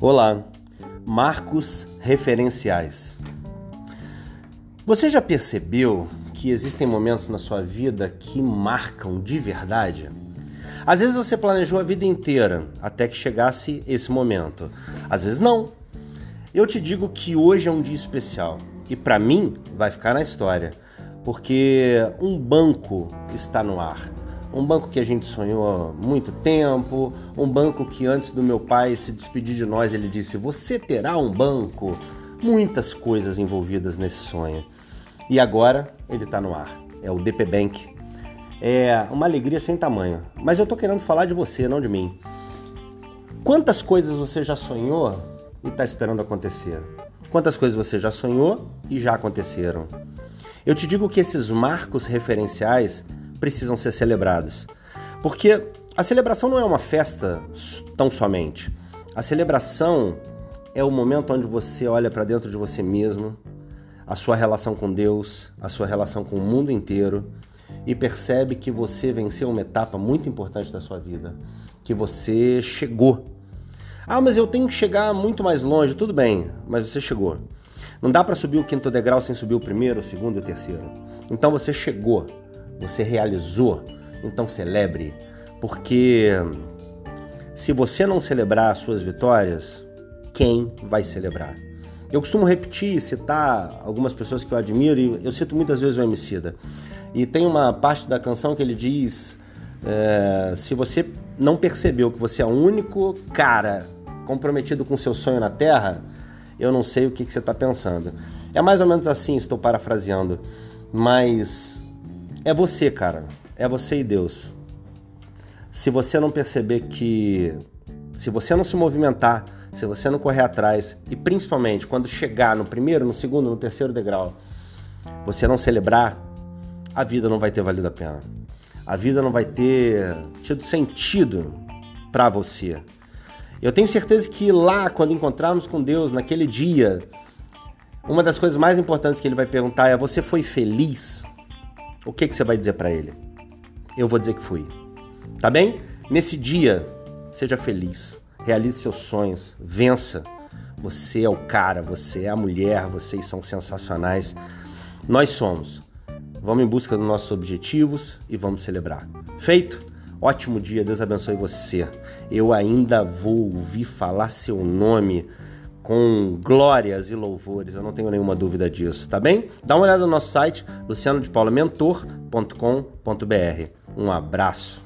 Olá, marcos referenciais. Você já percebeu que existem momentos na sua vida que marcam de verdade? Às vezes você planejou a vida inteira até que chegasse esse momento. Às vezes não. Eu te digo que hoje é um dia especial e para mim vai ficar na história, porque um banco está no ar um banco que a gente sonhou há muito tempo, um banco que antes do meu pai se despedir de nós, ele disse: Você terá um banco. Muitas coisas envolvidas nesse sonho. E agora ele está no ar. É o DP Bank. É uma alegria sem tamanho. Mas eu estou querendo falar de você, não de mim. Quantas coisas você já sonhou e está esperando acontecer? Quantas coisas você já sonhou e já aconteceram? Eu te digo que esses marcos referenciais precisam ser celebrados. Porque a celebração não é uma festa tão somente. A celebração é o momento onde você olha para dentro de você mesmo, a sua relação com Deus, a sua relação com o mundo inteiro e percebe que você venceu uma etapa muito importante da sua vida, que você chegou. Ah, mas eu tenho que chegar muito mais longe. Tudo bem, mas você chegou. Não dá para subir o quinto degrau sem subir o primeiro, o segundo e o terceiro. Então você chegou você realizou, então celebre, porque se você não celebrar as suas vitórias, quem vai celebrar? Eu costumo repetir, citar algumas pessoas que eu admiro e eu cito muitas vezes o Emicida. E tem uma parte da canção que ele diz: é, se você não percebeu que você é o único cara comprometido com seu sonho na Terra, eu não sei o que, que você está pensando. É mais ou menos assim, estou parafraseando. Mas é você, cara. É você e Deus. Se você não perceber que. Se você não se movimentar, se você não correr atrás, e principalmente quando chegar no primeiro, no segundo, no terceiro degrau, você não celebrar, a vida não vai ter valido a pena. A vida não vai ter tido sentido para você. Eu tenho certeza que lá, quando encontrarmos com Deus, naquele dia, uma das coisas mais importantes que ele vai perguntar é: Você foi feliz? O que, que você vai dizer para ele? Eu vou dizer que fui. Tá bem? Nesse dia, seja feliz, realize seus sonhos, vença. Você é o cara, você é a mulher, vocês são sensacionais. Nós somos. Vamos em busca dos nossos objetivos e vamos celebrar. Feito? Ótimo dia, Deus abençoe você. Eu ainda vou ouvir falar seu nome com glórias e louvores, eu não tenho nenhuma dúvida disso, tá bem? Dá uma olhada no nosso site, lucianodepaulamentor.com.br. Um abraço.